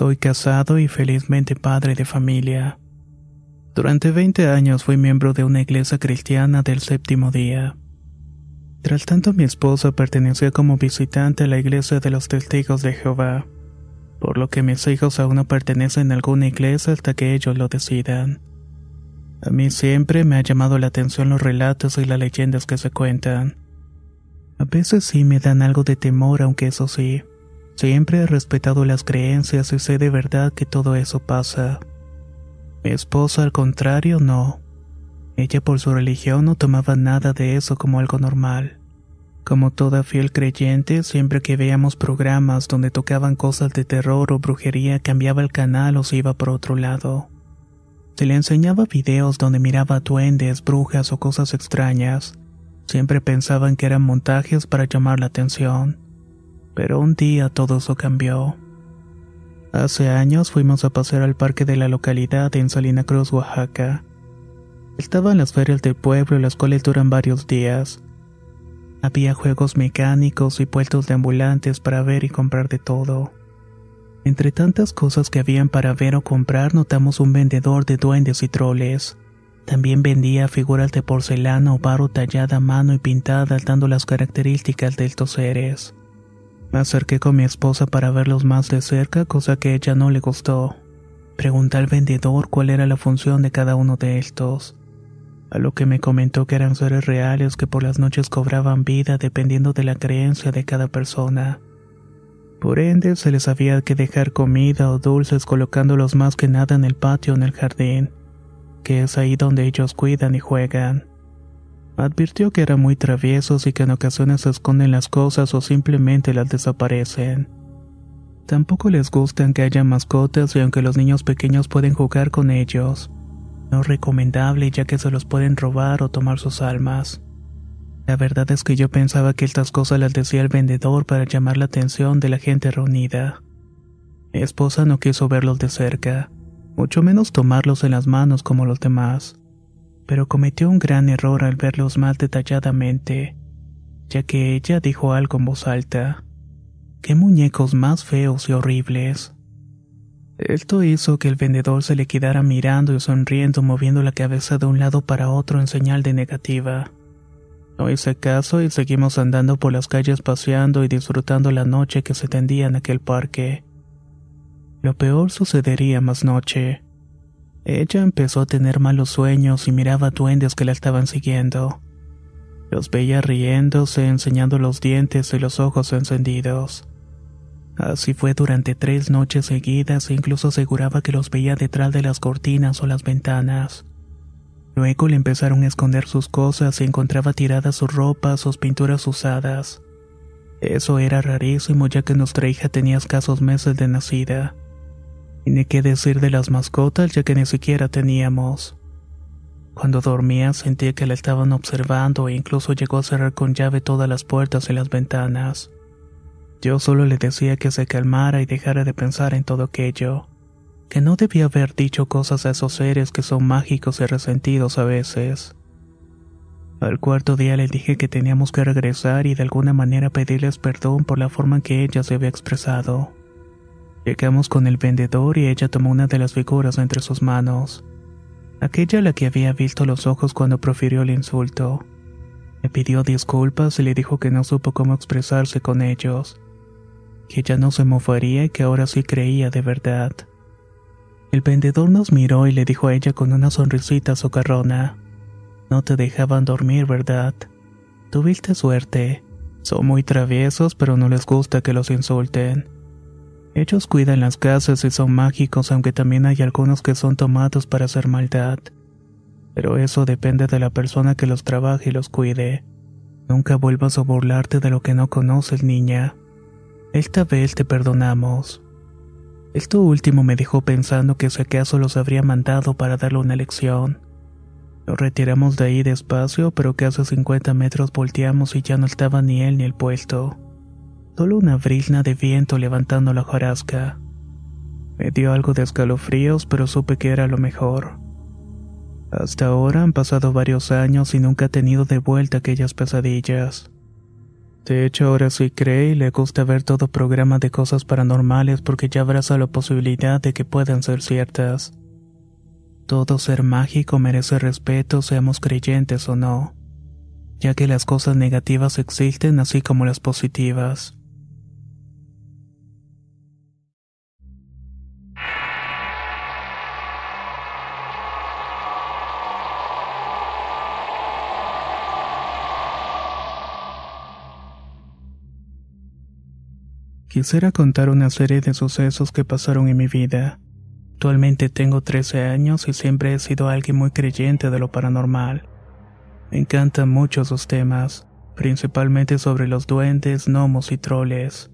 Soy casado y felizmente padre de familia. Durante 20 años fui miembro de una iglesia cristiana del séptimo día. Tras tanto mi esposa pertenecía como visitante a la iglesia de los testigos de Jehová, por lo que mis hijos aún no pertenecen a alguna iglesia hasta que ellos lo decidan. A mí siempre me ha llamado la atención los relatos y las leyendas que se cuentan. A veces sí me dan algo de temor, aunque eso sí, siempre he respetado las creencias y sé de verdad que todo eso pasa. Mi esposa, al contrario, no. Ella por su religión no tomaba nada de eso como algo normal. Como toda fiel creyente, siempre que veíamos programas donde tocaban cosas de terror o brujería, cambiaba el canal o se iba por otro lado. Se le enseñaba videos donde miraba duendes, brujas o cosas extrañas. Siempre pensaban que eran montajes para llamar la atención. Pero un día todo eso cambió. Hace años fuimos a pasear al parque de la localidad en Salina Cruz, Oaxaca. Estaban las ferias del pueblo, las cuales duran varios días. Había juegos mecánicos y puestos de ambulantes para ver y comprar de todo. Entre tantas cosas que habían para ver o comprar, notamos un vendedor de duendes y troles. También vendía figuras de porcelana o barro tallada a mano y pintadas dando las características de estos seres. Me acerqué con mi esposa para verlos más de cerca, cosa que a ella no le gustó. Pregunté al vendedor cuál era la función de cada uno de estos. A lo que me comentó que eran seres reales que por las noches cobraban vida dependiendo de la creencia de cada persona. Por ende, se les había que dejar comida o dulces colocándolos más que nada en el patio o en el jardín, que es ahí donde ellos cuidan y juegan. Advirtió que eran muy traviesos y que en ocasiones esconden las cosas o simplemente las desaparecen. Tampoco les gustan que haya mascotas y aunque los niños pequeños pueden jugar con ellos, no es recomendable ya que se los pueden robar o tomar sus almas. La verdad es que yo pensaba que estas cosas las decía el vendedor para llamar la atención de la gente reunida. Mi esposa no quiso verlos de cerca, mucho menos tomarlos en las manos como los demás pero cometió un gran error al verlos más detalladamente, ya que ella dijo algo en voz alta. ¡Qué muñecos más feos y horribles! Esto hizo que el vendedor se le quedara mirando y sonriendo moviendo la cabeza de un lado para otro en señal de negativa. No hice caso y seguimos andando por las calles paseando y disfrutando la noche que se tendía en aquel parque. Lo peor sucedería más noche. Ella empezó a tener malos sueños y miraba duendes que la estaban siguiendo. Los veía riéndose, enseñando los dientes y los ojos encendidos. Así fue durante tres noches seguidas e incluso aseguraba que los veía detrás de las cortinas o las ventanas. Luego le empezaron a esconder sus cosas y encontraba tiradas sus ropas, sus pinturas usadas. Eso era rarísimo ya que nuestra hija tenía escasos meses de nacida. Y ni qué decir de las mascotas ya que ni siquiera teníamos. Cuando dormía sentía que la estaban observando e incluso llegó a cerrar con llave todas las puertas y las ventanas. Yo solo le decía que se calmara y dejara de pensar en todo aquello, que no debía haber dicho cosas a esos seres que son mágicos y resentidos a veces. Al cuarto día le dije que teníamos que regresar y de alguna manera pedirles perdón por la forma en que ella se había expresado. Llegamos con el vendedor y ella tomó una de las figuras entre sus manos, aquella la que había visto los ojos cuando profirió el insulto. Me pidió disculpas y le dijo que no supo cómo expresarse con ellos, que ya no se mofaría y que ahora sí creía de verdad. El vendedor nos miró y le dijo a ella con una sonrisita socarrona. No te dejaban dormir, ¿verdad? Tuviste suerte. Son muy traviesos, pero no les gusta que los insulten. Ellos cuidan las casas y son mágicos, aunque también hay algunos que son tomados para hacer maldad. Pero eso depende de la persona que los trabaje y los cuide. Nunca vuelvas a burlarte de lo que no conoces, niña. Esta vez te perdonamos. Esto último me dejó pensando que si acaso los habría mandado para darle una lección. Nos retiramos de ahí despacio, pero casi 50 metros volteamos y ya no estaba ni él ni el puesto. Solo una brisna de viento levantando la jarasca. Me dio algo de escalofríos, pero supe que era lo mejor. Hasta ahora han pasado varios años y nunca he tenido de vuelta aquellas pesadillas. De hecho, ahora sí cree y le gusta ver todo programa de cosas paranormales porque ya abraza la posibilidad de que puedan ser ciertas. Todo ser mágico merece respeto, seamos creyentes o no, ya que las cosas negativas existen así como las positivas. Quisiera contar una serie de sucesos que pasaron en mi vida. Actualmente tengo 13 años y siempre he sido alguien muy creyente de lo paranormal. Me encantan mucho sus temas, principalmente sobre los duendes, gnomos y troles.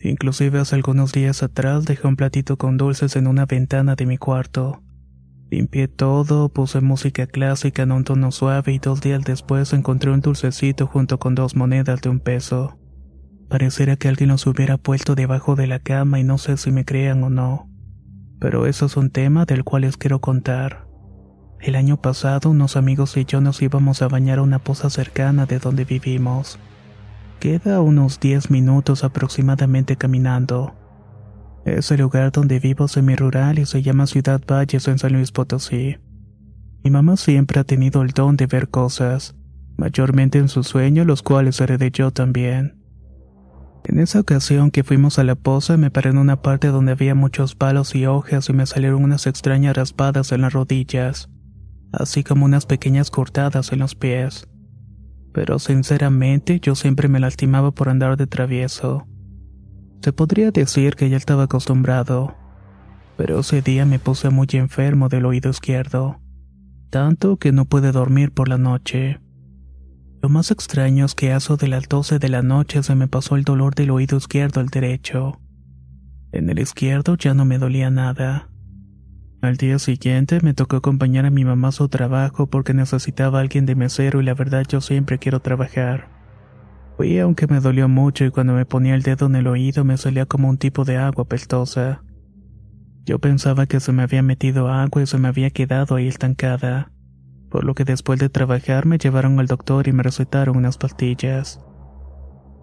Inclusive hace algunos días atrás dejé un platito con dulces en una ventana de mi cuarto. Limpié todo, puse música clásica en un tono suave y dos días después encontré un dulcecito junto con dos monedas de un peso. Pareciera que alguien los hubiera puesto debajo de la cama y no sé si me crean o no. Pero eso es un tema del cual les quiero contar. El año pasado unos amigos y yo nos íbamos a bañar a una poza cercana de donde vivimos. Queda unos 10 minutos aproximadamente caminando. Es el lugar donde vivo semi-rural y se llama Ciudad Valles en San Luis Potosí. Mi mamá siempre ha tenido el don de ver cosas, mayormente en sus sueños, los cuales heredé yo también. En esa ocasión que fuimos a la poza me paré en una parte donde había muchos palos y hojas y me salieron unas extrañas raspadas en las rodillas, así como unas pequeñas cortadas en los pies. Pero sinceramente yo siempre me lastimaba por andar de travieso. Se podría decir que ya estaba acostumbrado, pero ese día me puse muy enfermo del oído izquierdo, tanto que no pude dormir por la noche. Lo más extraño es que a eso de las 12 de la noche se me pasó el dolor del oído izquierdo al derecho. En el izquierdo ya no me dolía nada. Al día siguiente me tocó acompañar a mi mamá a su trabajo porque necesitaba a alguien de mesero y la verdad yo siempre quiero trabajar. Fui aunque me dolió mucho y cuando me ponía el dedo en el oído me salía como un tipo de agua pestosa. Yo pensaba que se me había metido agua y se me había quedado ahí estancada por lo que después de trabajar me llevaron al doctor y me recetaron unas pastillas.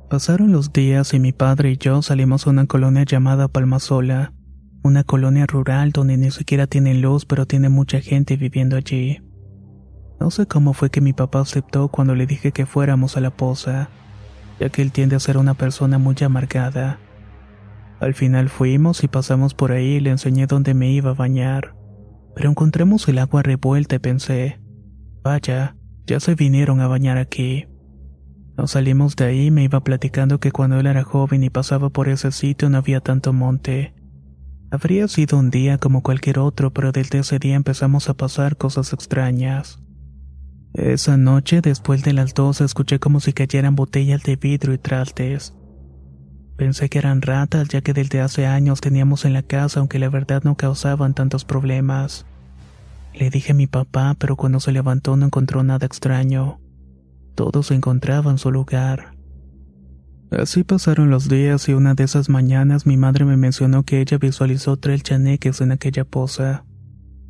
Pasaron los días y mi padre y yo salimos a una colonia llamada Palmasola, una colonia rural donde ni siquiera tiene luz pero tiene mucha gente viviendo allí. No sé cómo fue que mi papá aceptó cuando le dije que fuéramos a la poza, ya que él tiende a ser una persona muy amargada. Al final fuimos y pasamos por ahí y le enseñé dónde me iba a bañar, pero encontramos el agua revuelta y pensé, Vaya, ya se vinieron a bañar aquí. Nos salimos de ahí y me iba platicando que cuando él era joven y pasaba por ese sitio no había tanto monte. Habría sido un día como cualquier otro, pero desde ese día empezamos a pasar cosas extrañas. Esa noche, después de las dos, escuché como si cayeran botellas de vidrio y trastes. Pensé que eran ratas, ya que desde hace años teníamos en la casa, aunque la verdad no causaban tantos problemas. Le dije a mi papá, pero cuando se levantó no encontró nada extraño. Todo se encontraba en su lugar. Así pasaron los días y una de esas mañanas mi madre me mencionó que ella visualizó tres chaneques en aquella poza,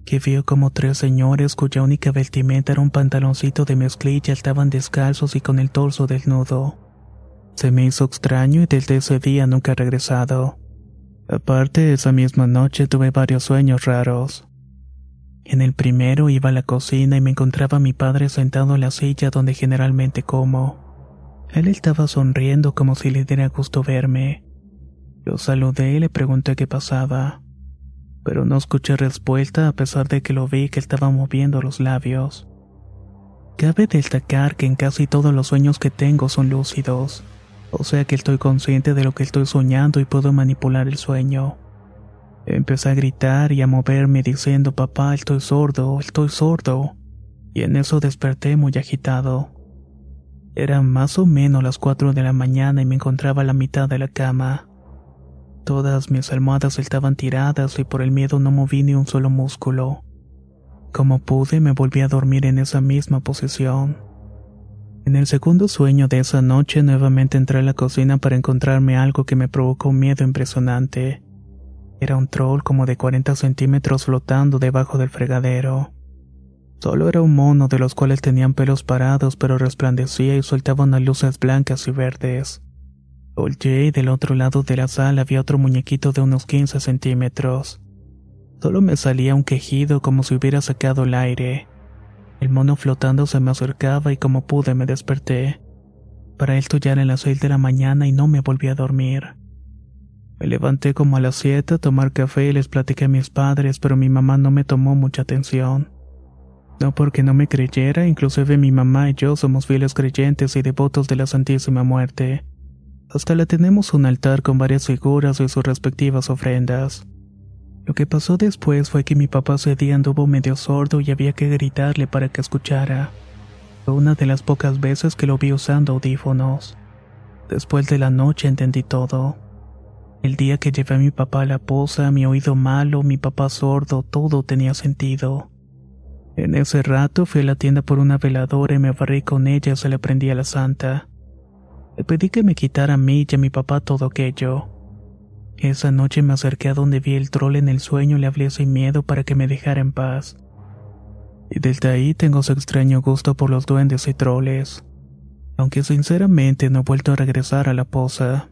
que vio como tres señores cuya única vestimenta era un pantaloncito de mezclilla estaban descalzos y con el torso desnudo. Se me hizo extraño y desde ese día nunca he regresado. Aparte, esa misma noche tuve varios sueños raros. En el primero iba a la cocina y me encontraba a mi padre sentado en la silla donde generalmente como. Él estaba sonriendo como si le diera gusto verme. Lo saludé y le pregunté qué pasaba, pero no escuché respuesta a pesar de que lo vi que estaba moviendo los labios. Cabe destacar que en casi todos los sueños que tengo son lúcidos, o sea que estoy consciente de lo que estoy soñando y puedo manipular el sueño. Empecé a gritar y a moverme diciendo papá estoy sordo, estoy sordo, y en eso desperté muy agitado. Eran más o menos las cuatro de la mañana y me encontraba a la mitad de la cama. Todas mis almohadas estaban tiradas y por el miedo no moví ni un solo músculo. Como pude, me volví a dormir en esa misma posición. En el segundo sueño de esa noche nuevamente entré a la cocina para encontrarme algo que me provocó un miedo impresionante. Era un troll como de 40 centímetros flotando debajo del fregadero. Solo era un mono de los cuales tenían pelos parados pero resplandecía y soltaba unas luces blancas y verdes. Oye, y del otro lado de la sala había otro muñequito de unos 15 centímetros. Solo me salía un quejido como si hubiera sacado el aire. El mono flotando se me acercaba y como pude me desperté. Para esto ya era las 6 de la mañana y no me volví a dormir. Me levanté como a las 7 a tomar café y les platiqué a mis padres, pero mi mamá no me tomó mucha atención. No porque no me creyera, inclusive mi mamá y yo somos fieles creyentes y devotos de la Santísima Muerte. Hasta le tenemos un altar con varias figuras y sus respectivas ofrendas. Lo que pasó después fue que mi papá ese día anduvo medio sordo y había que gritarle para que escuchara. Fue una de las pocas veces que lo vi usando audífonos. Después de la noche entendí todo. El día que llevé a mi papá a la poza, mi oído malo, mi papá sordo, todo tenía sentido. En ese rato fui a la tienda por una veladora y me barrí con ella se la prendí a la santa. Le pedí que me quitara a mí y a mi papá todo aquello. Esa noche me acerqué a donde vi el troll en el sueño y le hablé sin miedo para que me dejara en paz. Y desde ahí tengo su extraño gusto por los duendes y troles. Aunque sinceramente no he vuelto a regresar a la poza.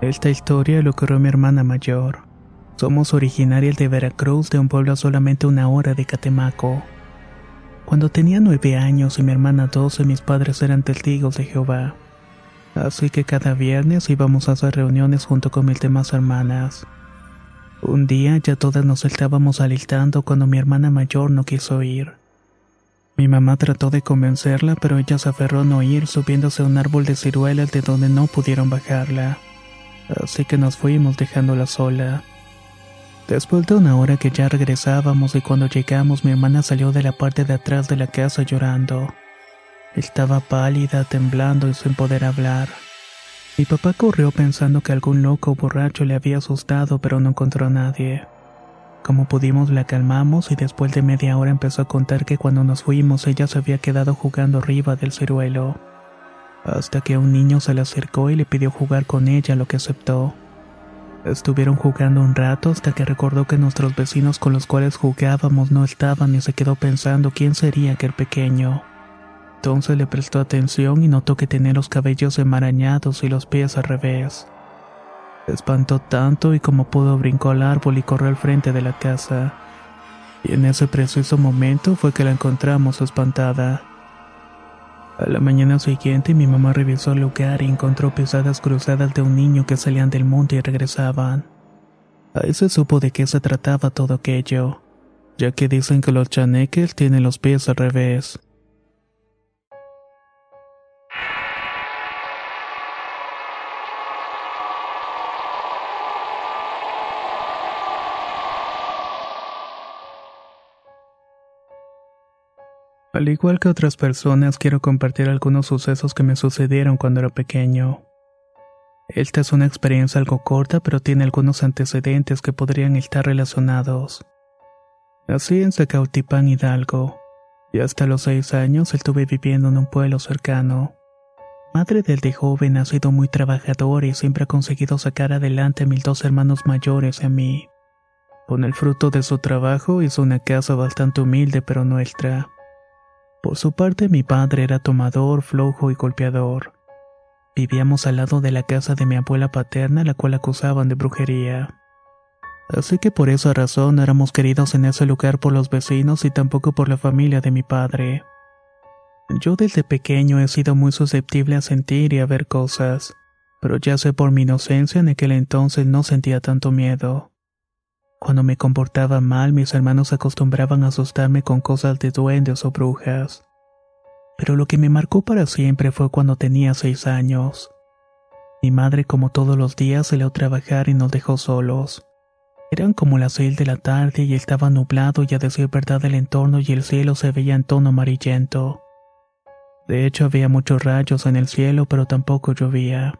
Esta historia le ocurrió a mi hermana mayor. Somos originarias de Veracruz, de un pueblo a solamente una hora de Catemaco. Cuando tenía nueve años y mi hermana doce, mis padres eran testigos de Jehová. Así que cada viernes íbamos a hacer reuniones junto con mis demás hermanas. Un día ya todas nos estábamos alistando cuando mi hermana mayor no quiso ir. Mi mamá trató de convencerla, pero ella se aferró a no ir, subiéndose a un árbol de ciruelas de donde no pudieron bajarla así que nos fuimos dejándola sola. Después de una hora que ya regresábamos y cuando llegamos mi hermana salió de la parte de atrás de la casa llorando. Estaba pálida, temblando y sin poder hablar. Mi papá corrió pensando que algún loco borracho le había asustado pero no encontró a nadie. Como pudimos la calmamos y después de media hora empezó a contar que cuando nos fuimos ella se había quedado jugando arriba del ciruelo hasta que un niño se le acercó y le pidió jugar con ella, lo que aceptó. Estuvieron jugando un rato hasta que recordó que nuestros vecinos con los cuales jugábamos no estaban y se quedó pensando quién sería aquel pequeño. Entonces le prestó atención y notó que tenía los cabellos enmarañados y los pies al revés. Espantó tanto y como pudo brincó al árbol y corrió al frente de la casa. Y en ese preciso momento fue que la encontramos espantada. A la mañana siguiente mi mamá revisó el lugar y encontró pesadas cruzadas de un niño que salían del monte y regresaban. Ahí se supo de qué se trataba todo aquello, ya que dicen que los chaneques tienen los pies al revés. Al igual que otras personas, quiero compartir algunos sucesos que me sucedieron cuando era pequeño. Esta es una experiencia algo corta, pero tiene algunos antecedentes que podrían estar relacionados. Nací en Zacautipán, Hidalgo, y hasta los seis años estuve viviendo en un pueblo cercano. Madre del de joven ha sido muy trabajadora y siempre ha conseguido sacar adelante a mis dos hermanos mayores y a mí. Con el fruto de su trabajo hizo una casa bastante humilde pero nuestra. Por su parte mi padre era tomador, flojo y golpeador. Vivíamos al lado de la casa de mi abuela paterna, la cual acusaban de brujería. Así que por esa razón no éramos queridos en ese lugar por los vecinos y tampoco por la familia de mi padre. Yo desde pequeño he sido muy susceptible a sentir y a ver cosas, pero ya sé por mi inocencia en aquel entonces no sentía tanto miedo. Cuando me comportaba mal, mis hermanos acostumbraban a asustarme con cosas de duendes o brujas. Pero lo que me marcó para siempre fue cuando tenía seis años. Mi madre, como todos los días, salió a trabajar y nos dejó solos. Eran como las seis de la tarde y estaba nublado y a decir verdad el entorno y el cielo se veía en tono amarillento. De hecho había muchos rayos en el cielo pero tampoco llovía.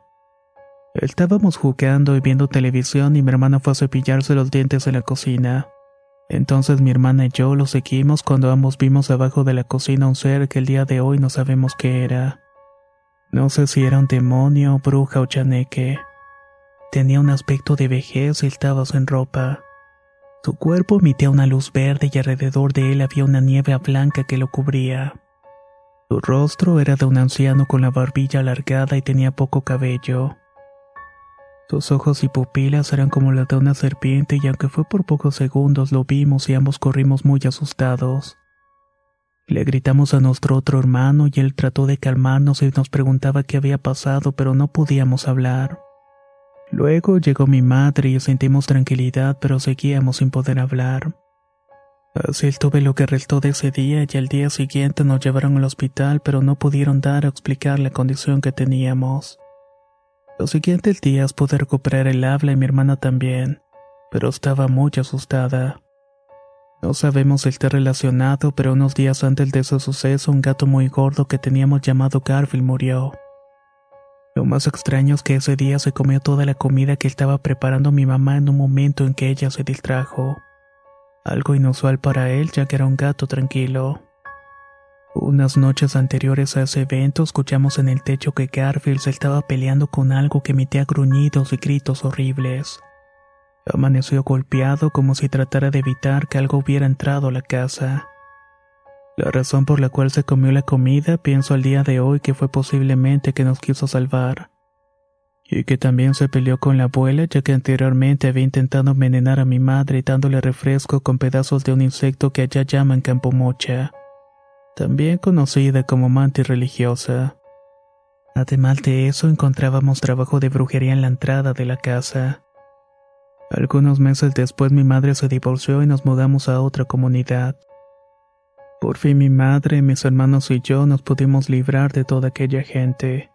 Estábamos jugando y viendo televisión y mi hermana fue a cepillarse los dientes en la cocina. Entonces mi hermana y yo lo seguimos cuando ambos vimos abajo de la cocina un ser que el día de hoy no sabemos qué era. No sé si era un demonio, bruja o chaneque. Tenía un aspecto de vejez y estaba sin ropa. Su cuerpo emitía una luz verde y alrededor de él había una nieve blanca que lo cubría. Su rostro era de un anciano con la barbilla alargada y tenía poco cabello. Sus ojos y pupilas eran como las de una serpiente y aunque fue por pocos segundos lo vimos y ambos corrimos muy asustados. Le gritamos a nuestro otro hermano y él trató de calmarnos y nos preguntaba qué había pasado pero no podíamos hablar. Luego llegó mi madre y sentimos tranquilidad pero seguíamos sin poder hablar. Así estuve lo que restó de ese día y al día siguiente nos llevaron al hospital pero no pudieron dar a explicar la condición que teníamos. Los siguientes días pude recuperar el habla y mi hermana también, pero estaba muy asustada. No sabemos si está relacionado, pero unos días antes de ese suceso un gato muy gordo que teníamos llamado Garfield murió. Lo más extraño es que ese día se comió toda la comida que estaba preparando mi mamá en un momento en que ella se distrajo. Algo inusual para él ya que era un gato tranquilo. Unas noches anteriores a ese evento escuchamos en el techo que Garfield se estaba peleando con algo que emitía gruñidos y gritos horribles. Amaneció golpeado como si tratara de evitar que algo hubiera entrado a la casa. La razón por la cual se comió la comida pienso al día de hoy que fue posiblemente que nos quiso salvar. Y que también se peleó con la abuela ya que anteriormente había intentado envenenar a mi madre dándole refresco con pedazos de un insecto que allá llaman campomocha también conocida como mantis religiosa. Además de eso, encontrábamos trabajo de brujería en la entrada de la casa. Algunos meses después mi madre se divorció y nos mudamos a otra comunidad. Por fin mi madre, mis hermanos y yo nos pudimos librar de toda aquella gente.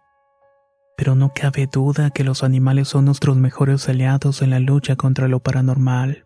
Pero no cabe duda que los animales son nuestros mejores aliados en la lucha contra lo paranormal.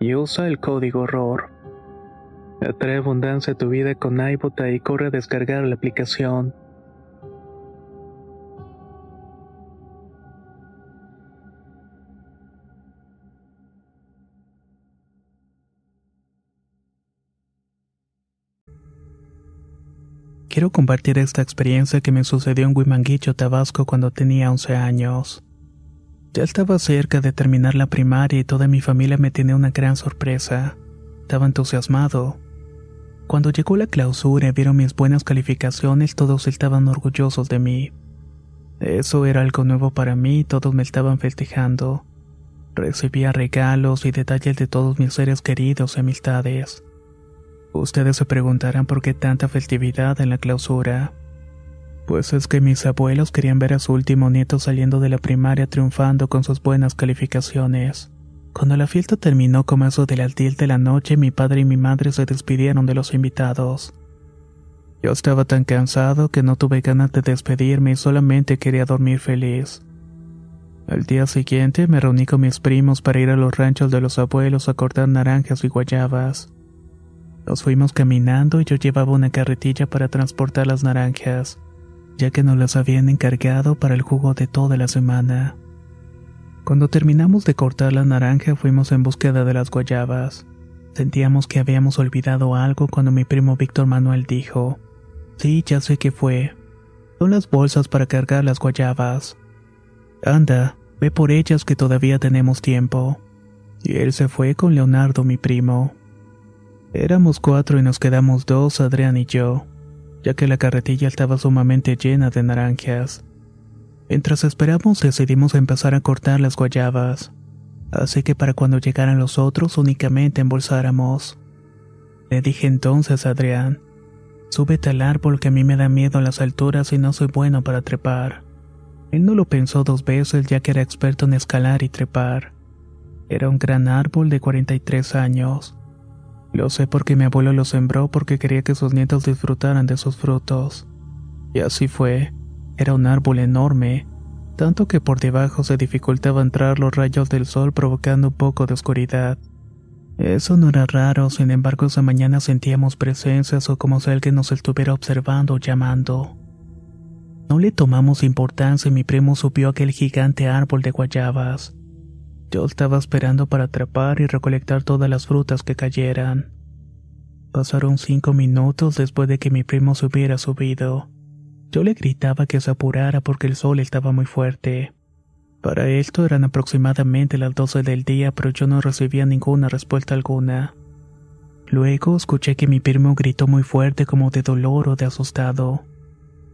y usa el código error. Atrae abundancia a tu vida con iBota y corre a descargar la aplicación. Quiero compartir esta experiencia que me sucedió en Huimanguillo, Tabasco cuando tenía 11 años. Ya estaba cerca de terminar la primaria y toda mi familia me tenía una gran sorpresa. Estaba entusiasmado. Cuando llegó la clausura y vieron mis buenas calificaciones, todos estaban orgullosos de mí. Eso era algo nuevo para mí y todos me estaban festejando. Recibía regalos y detalles de todos mis seres queridos y amistades. Ustedes se preguntarán por qué tanta festividad en la clausura. Pues es que mis abuelos querían ver a su último nieto saliendo de la primaria triunfando con sus buenas calificaciones. Cuando la fiesta terminó como eso de las 10 de la noche, mi padre y mi madre se despidieron de los invitados. Yo estaba tan cansado que no tuve ganas de despedirme y solamente quería dormir feliz. Al día siguiente me reuní con mis primos para ir a los ranchos de los abuelos a cortar naranjas y guayabas. Nos fuimos caminando y yo llevaba una carretilla para transportar las naranjas, ya que nos las habían encargado para el jugo de toda la semana. Cuando terminamos de cortar la naranja fuimos en búsqueda de las guayabas. Sentíamos que habíamos olvidado algo cuando mi primo Víctor Manuel dijo, Sí, ya sé qué fue. Son las bolsas para cargar las guayabas. Anda, ve por ellas que todavía tenemos tiempo. Y él se fue con Leonardo, mi primo. Éramos cuatro y nos quedamos dos, Adrián y yo, ya que la carretilla estaba sumamente llena de naranjas. Mientras esperamos decidimos empezar a cortar las guayabas, así que para cuando llegaran los otros únicamente embolsáramos. Le dije entonces a Adrián, súbete al árbol que a mí me da miedo las alturas y no soy bueno para trepar. Él no lo pensó dos veces ya que era experto en escalar y trepar. Era un gran árbol de 43 años lo sé porque mi abuelo lo sembró porque quería que sus nietos disfrutaran de sus frutos. Y así fue. Era un árbol enorme, tanto que por debajo se dificultaba entrar los rayos del sol provocando un poco de oscuridad. Eso no era raro, sin embargo esa mañana sentíamos presencias o como si alguien nos estuviera observando o llamando. No le tomamos importancia y mi primo subió aquel gigante árbol de guayabas. Yo estaba esperando para atrapar y recolectar todas las frutas que cayeran. Pasaron cinco minutos después de que mi primo se hubiera subido. Yo le gritaba que se apurara porque el sol estaba muy fuerte. Para esto eran aproximadamente las doce del día, pero yo no recibía ninguna respuesta alguna. Luego escuché que mi primo gritó muy fuerte como de dolor o de asustado.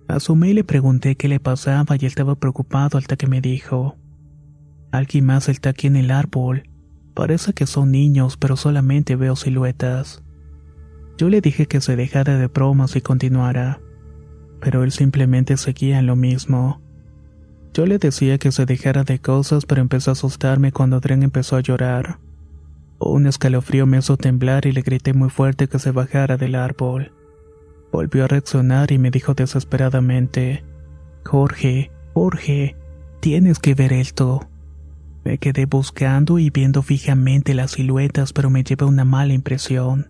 Asumí y le pregunté qué le pasaba y estaba preocupado hasta que me dijo, Alguien más está aquí en el árbol. Parece que son niños, pero solamente veo siluetas. Yo le dije que se dejara de bromas y continuara, pero él simplemente seguía en lo mismo. Yo le decía que se dejara de cosas, pero empezó a asustarme cuando Adrián empezó a llorar. Un escalofrío me hizo temblar y le grité muy fuerte que se bajara del árbol. Volvió a reaccionar y me dijo desesperadamente, Jorge, Jorge, tienes que ver esto. Me quedé buscando y viendo fijamente las siluetas, pero me llevé una mala impresión.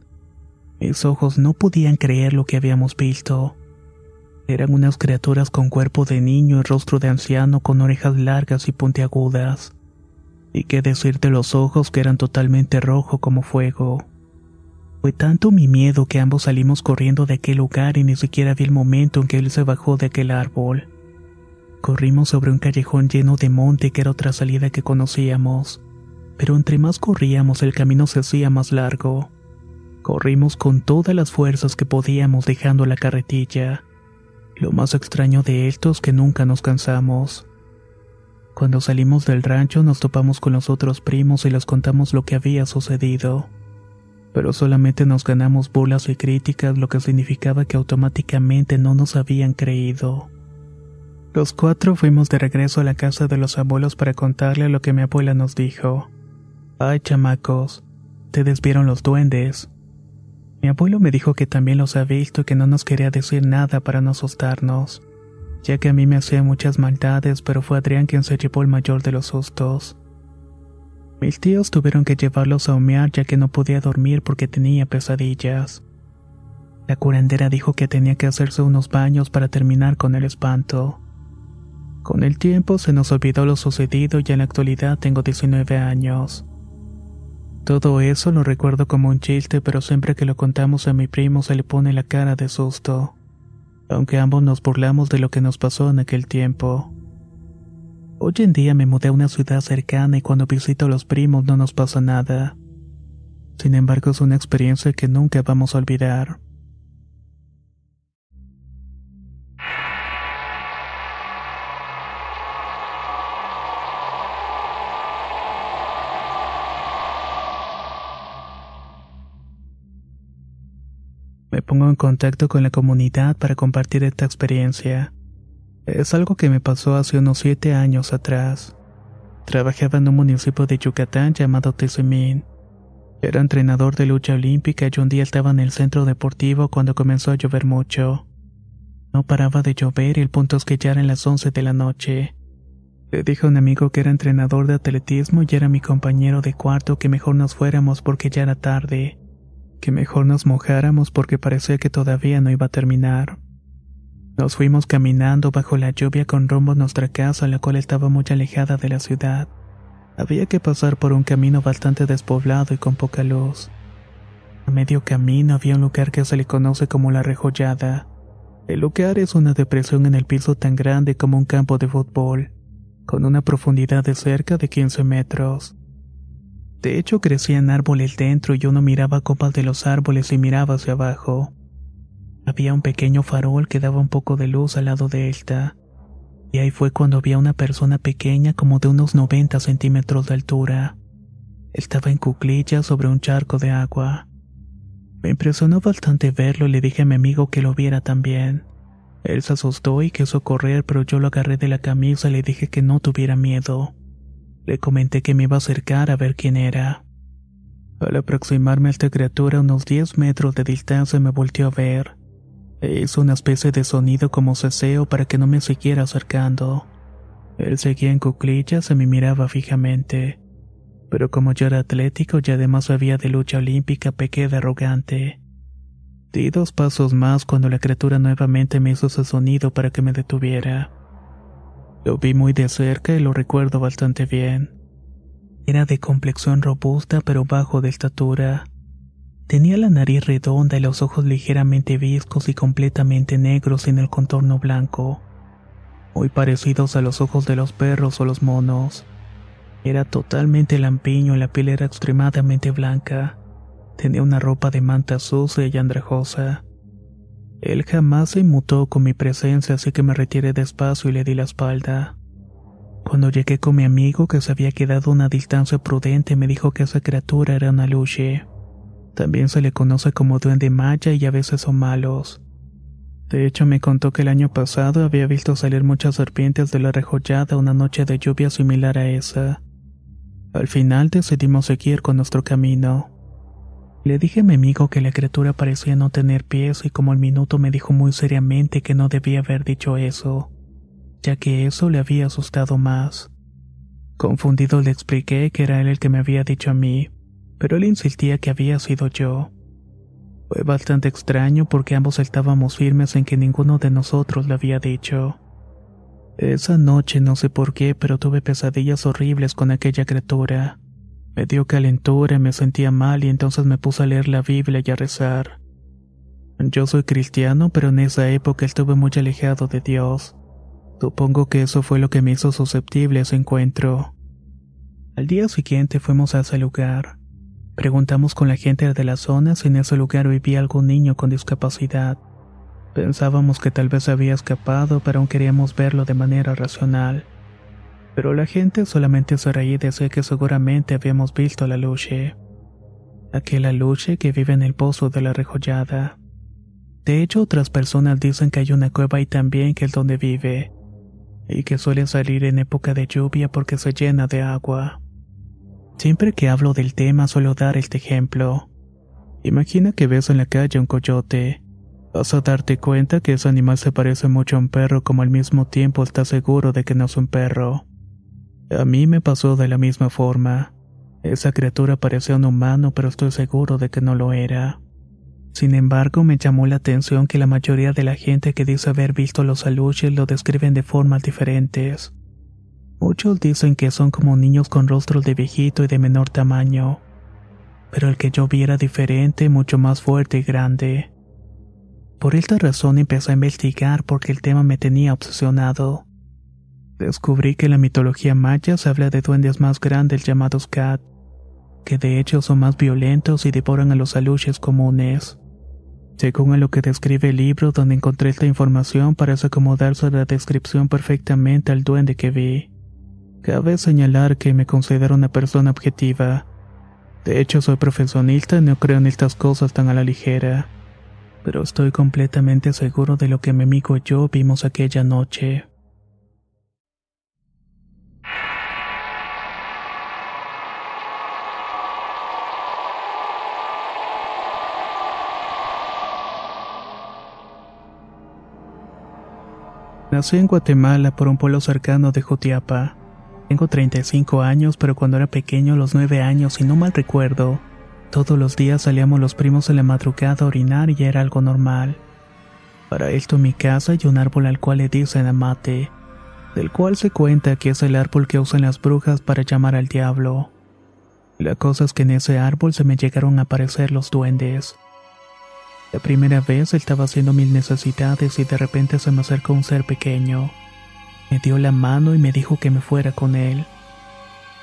Mis ojos no podían creer lo que habíamos visto. Eran unas criaturas con cuerpo de niño y rostro de anciano con orejas largas y puntiagudas. Y qué decir de los ojos que eran totalmente rojo como fuego. Fue tanto mi miedo que ambos salimos corriendo de aquel lugar y ni siquiera vi el momento en que él se bajó de aquel árbol. Corrimos sobre un callejón lleno de monte que era otra salida que conocíamos, pero entre más corríamos el camino se hacía más largo. Corrimos con todas las fuerzas que podíamos dejando la carretilla. Lo más extraño de esto es que nunca nos cansamos. Cuando salimos del rancho nos topamos con los otros primos y les contamos lo que había sucedido. Pero solamente nos ganamos burlas y críticas, lo que significaba que automáticamente no nos habían creído. Los cuatro fuimos de regreso a la casa de los abuelos para contarle lo que mi abuela nos dijo. Ay, chamacos, te desvieron los duendes. Mi abuelo me dijo que también los había visto y que no nos quería decir nada para no asustarnos, ya que a mí me hacía muchas maldades, pero fue Adrián quien se llevó el mayor de los sustos. Mis tíos tuvieron que llevarlos a humear ya que no podía dormir porque tenía pesadillas. La curandera dijo que tenía que hacerse unos baños para terminar con el espanto. Con el tiempo se nos olvidó lo sucedido y en la actualidad tengo 19 años. Todo eso lo recuerdo como un chiste, pero siempre que lo contamos a mi primo se le pone la cara de susto, aunque ambos nos burlamos de lo que nos pasó en aquel tiempo. Hoy en día me mudé a una ciudad cercana y cuando visito a los primos no nos pasa nada. Sin embargo, es una experiencia que nunca vamos a olvidar. Pongo en contacto con la comunidad para compartir esta experiencia. Es algo que me pasó hace unos siete años atrás. Trabajaba en un municipio de Yucatán llamado Tizimín. Era entrenador de lucha olímpica y un día estaba en el centro deportivo cuando comenzó a llover mucho. No paraba de llover y el punto es que ya eran las once de la noche. Le dije a un amigo que era entrenador de atletismo y era mi compañero de cuarto que mejor nos fuéramos porque ya era tarde que mejor nos mojáramos porque parecía que todavía no iba a terminar. Nos fuimos caminando bajo la lluvia con rumbo a nuestra casa, la cual estaba muy alejada de la ciudad. Había que pasar por un camino bastante despoblado y con poca luz. A medio camino había un lugar que se le conoce como la Rejollada. El lugar es una depresión en el piso tan grande como un campo de fútbol, con una profundidad de cerca de 15 metros. De hecho, crecían árboles dentro y yo no miraba copas de los árboles y miraba hacia abajo. Había un pequeño farol que daba un poco de luz al lado de esta. Y ahí fue cuando vi a una persona pequeña como de unos 90 centímetros de altura. Estaba en cuclillas sobre un charco de agua. Me impresionó bastante verlo y le dije a mi amigo que lo viera también. Él se asustó y quiso correr, pero yo lo agarré de la camisa y le dije que no tuviera miedo. Le comenté que me iba a acercar a ver quién era. Al aproximarme a esta criatura a unos 10 metros de distancia me volteó a ver. E hizo una especie de sonido como ceseo para que no me siguiera acercando. Él seguía en cuclillas y me miraba fijamente. Pero como yo era atlético y además sabía de lucha olímpica, pequé de arrogante. Di dos pasos más cuando la criatura nuevamente me hizo ese sonido para que me detuviera. Lo vi muy de cerca y lo recuerdo bastante bien. Era de complexión robusta pero bajo de estatura. Tenía la nariz redonda y los ojos ligeramente viscos y completamente negros sin el contorno blanco, muy parecidos a los ojos de los perros o los monos. Era totalmente lampiño y la piel era extremadamente blanca. Tenía una ropa de manta sucia y andrajosa. Él jamás se inmutó con mi presencia, así que me retiré despacio y le di la espalda. Cuando llegué con mi amigo, que se había quedado a una distancia prudente, me dijo que esa criatura era una luche. También se le conoce como duende maya y a veces son malos. De hecho, me contó que el año pasado había visto salir muchas serpientes de la rejollada una noche de lluvia similar a esa. Al final decidimos seguir con nuestro camino. Le dije a mi amigo que la criatura parecía no tener pies y como el minuto me dijo muy seriamente que no debía haber dicho eso, ya que eso le había asustado más. Confundido le expliqué que era él el que me había dicho a mí, pero él insistía que había sido yo. Fue bastante extraño porque ambos estábamos firmes en que ninguno de nosotros le había dicho. Esa noche no sé por qué, pero tuve pesadillas horribles con aquella criatura. Me dio calentura, me sentía mal y entonces me puse a leer la Biblia y a rezar. Yo soy cristiano, pero en esa época estuve muy alejado de Dios. Supongo que eso fue lo que me hizo susceptible a ese encuentro. Al día siguiente fuimos a ese lugar. Preguntamos con la gente de la zona si en ese lugar vivía algún niño con discapacidad. Pensábamos que tal vez había escapado, pero aún queríamos verlo de manera racional. Pero la gente solamente y decía que seguramente habíamos visto a la Luche. Aquella Luche que vive en el pozo de la rejollada. De hecho, otras personas dicen que hay una cueva ahí también que es donde vive y que suele salir en época de lluvia porque se llena de agua. Siempre que hablo del tema suelo dar este ejemplo. Imagina que ves en la calle un coyote. Vas a darte cuenta que ese animal se parece mucho a un perro como al mismo tiempo estás seguro de que no es un perro. A mí me pasó de la misma forma. Esa criatura parecía un humano pero estoy seguro de que no lo era. Sin embargo, me llamó la atención que la mayoría de la gente que dice haber visto los aluches lo describen de formas diferentes. Muchos dicen que son como niños con rostros de viejito y de menor tamaño, pero el que yo vi era diferente, mucho más fuerte y grande. Por esta razón empecé a investigar porque el tema me tenía obsesionado. Descubrí que la mitología maya se habla de duendes más grandes llamados Kat, que de hecho son más violentos y devoran a los aluches comunes. Según a lo que describe el libro donde encontré esta información, parece acomodarse a la descripción perfectamente al duende que vi. Cabe señalar que me considero una persona objetiva. De hecho, soy profesionista y no creo en estas cosas tan a la ligera. Pero estoy completamente seguro de lo que mi amigo y yo vimos aquella noche. Nací en Guatemala por un pueblo cercano de Jutiapa. Tengo 35 años, pero cuando era pequeño, los 9 años, y no mal recuerdo, todos los días salíamos los primos en la madrugada a orinar y era algo normal. Para esto en mi casa hay un árbol al cual le dicen amate, del cual se cuenta que es el árbol que usan las brujas para llamar al diablo. La cosa es que en ese árbol se me llegaron a aparecer los duendes. La primera vez estaba haciendo mil necesidades y de repente se me acercó un ser pequeño. Me dio la mano y me dijo que me fuera con él.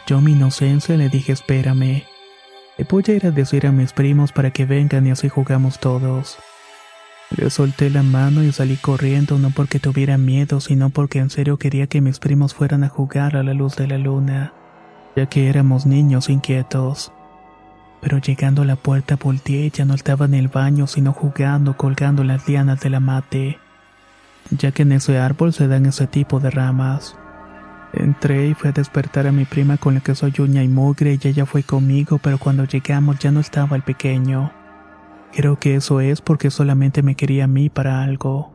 Yo, mi inocencia, le dije espérame. Le voy a ir a decir a mis primos para que vengan y así jugamos todos. Le solté la mano y salí corriendo no porque tuviera miedo, sino porque en serio quería que mis primos fueran a jugar a la luz de la luna, ya que éramos niños inquietos pero llegando a la puerta volteé y ya no estaba en el baño, sino jugando, colgando las lianas de la mate, ya que en ese árbol se dan ese tipo de ramas. Entré y fui a despertar a mi prima con la que soy uña y mugre y ella fue conmigo, pero cuando llegamos ya no estaba el pequeño. Creo que eso es porque solamente me quería a mí para algo.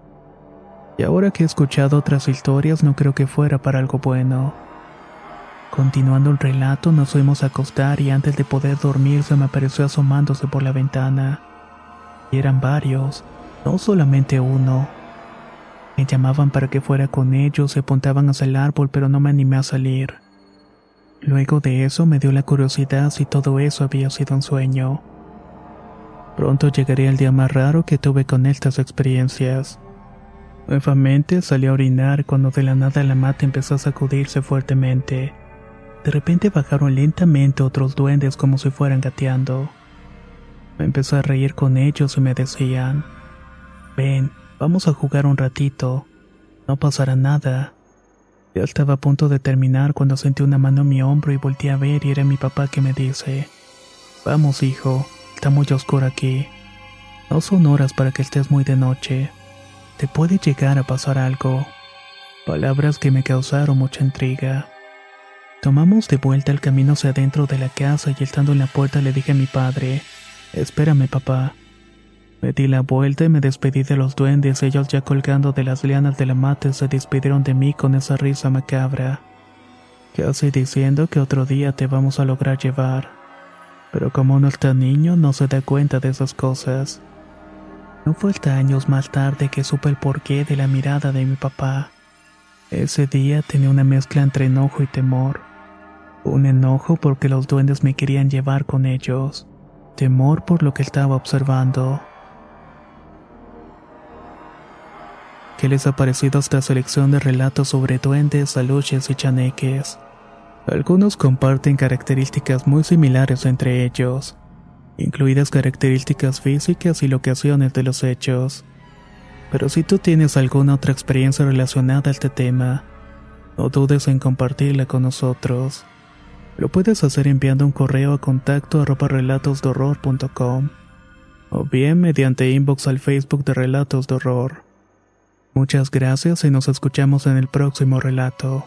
Y ahora que he escuchado otras historias no creo que fuera para algo bueno. Continuando el relato, nos fuimos a acostar y antes de poder dormir se me apareció asomándose por la ventana. Y eran varios, no solamente uno. Me llamaban para que fuera con ellos, se apuntaban hacia el árbol, pero no me animé a salir. Luego de eso me dio la curiosidad si todo eso había sido un sueño. Pronto llegaría el día más raro que tuve con estas experiencias. Nuevamente salí a orinar cuando de la nada la mata empezó a sacudirse fuertemente. De repente bajaron lentamente otros duendes como si fueran gateando. Me empezó a reír con ellos y me decían, ven, vamos a jugar un ratito, no pasará nada. Ya estaba a punto de terminar cuando sentí una mano en mi hombro y volteé a ver y era mi papá que me dice, vamos hijo, está muy oscuro aquí. No son horas para que estés muy de noche. Te puede llegar a pasar algo. Palabras que me causaron mucha intriga. Tomamos de vuelta el camino hacia adentro de la casa y estando en la puerta le dije a mi padre, espérame papá. Me di la vuelta y me despedí de los duendes, ellos ya colgando de las lianas de la mate se despidieron de mí con esa risa macabra. casi diciendo que otro día te vamos a lograr llevar. Pero como no está niño, no se da cuenta de esas cosas. No fue hasta años más tarde que supe el porqué de la mirada de mi papá. Ese día tenía una mezcla entre enojo y temor. Un enojo porque los duendes me querían llevar con ellos. Temor por lo que estaba observando. ¿Qué les ha parecido esta selección de relatos sobre duendes, aluches y chaneques? Algunos comparten características muy similares entre ellos, incluidas características físicas y locaciones de los hechos. Pero si tú tienes alguna otra experiencia relacionada a este tema, no dudes en compartirla con nosotros. Lo puedes hacer enviando un correo a contacto o bien mediante inbox al Facebook de Relatos de Horror. Muchas gracias y nos escuchamos en el próximo relato.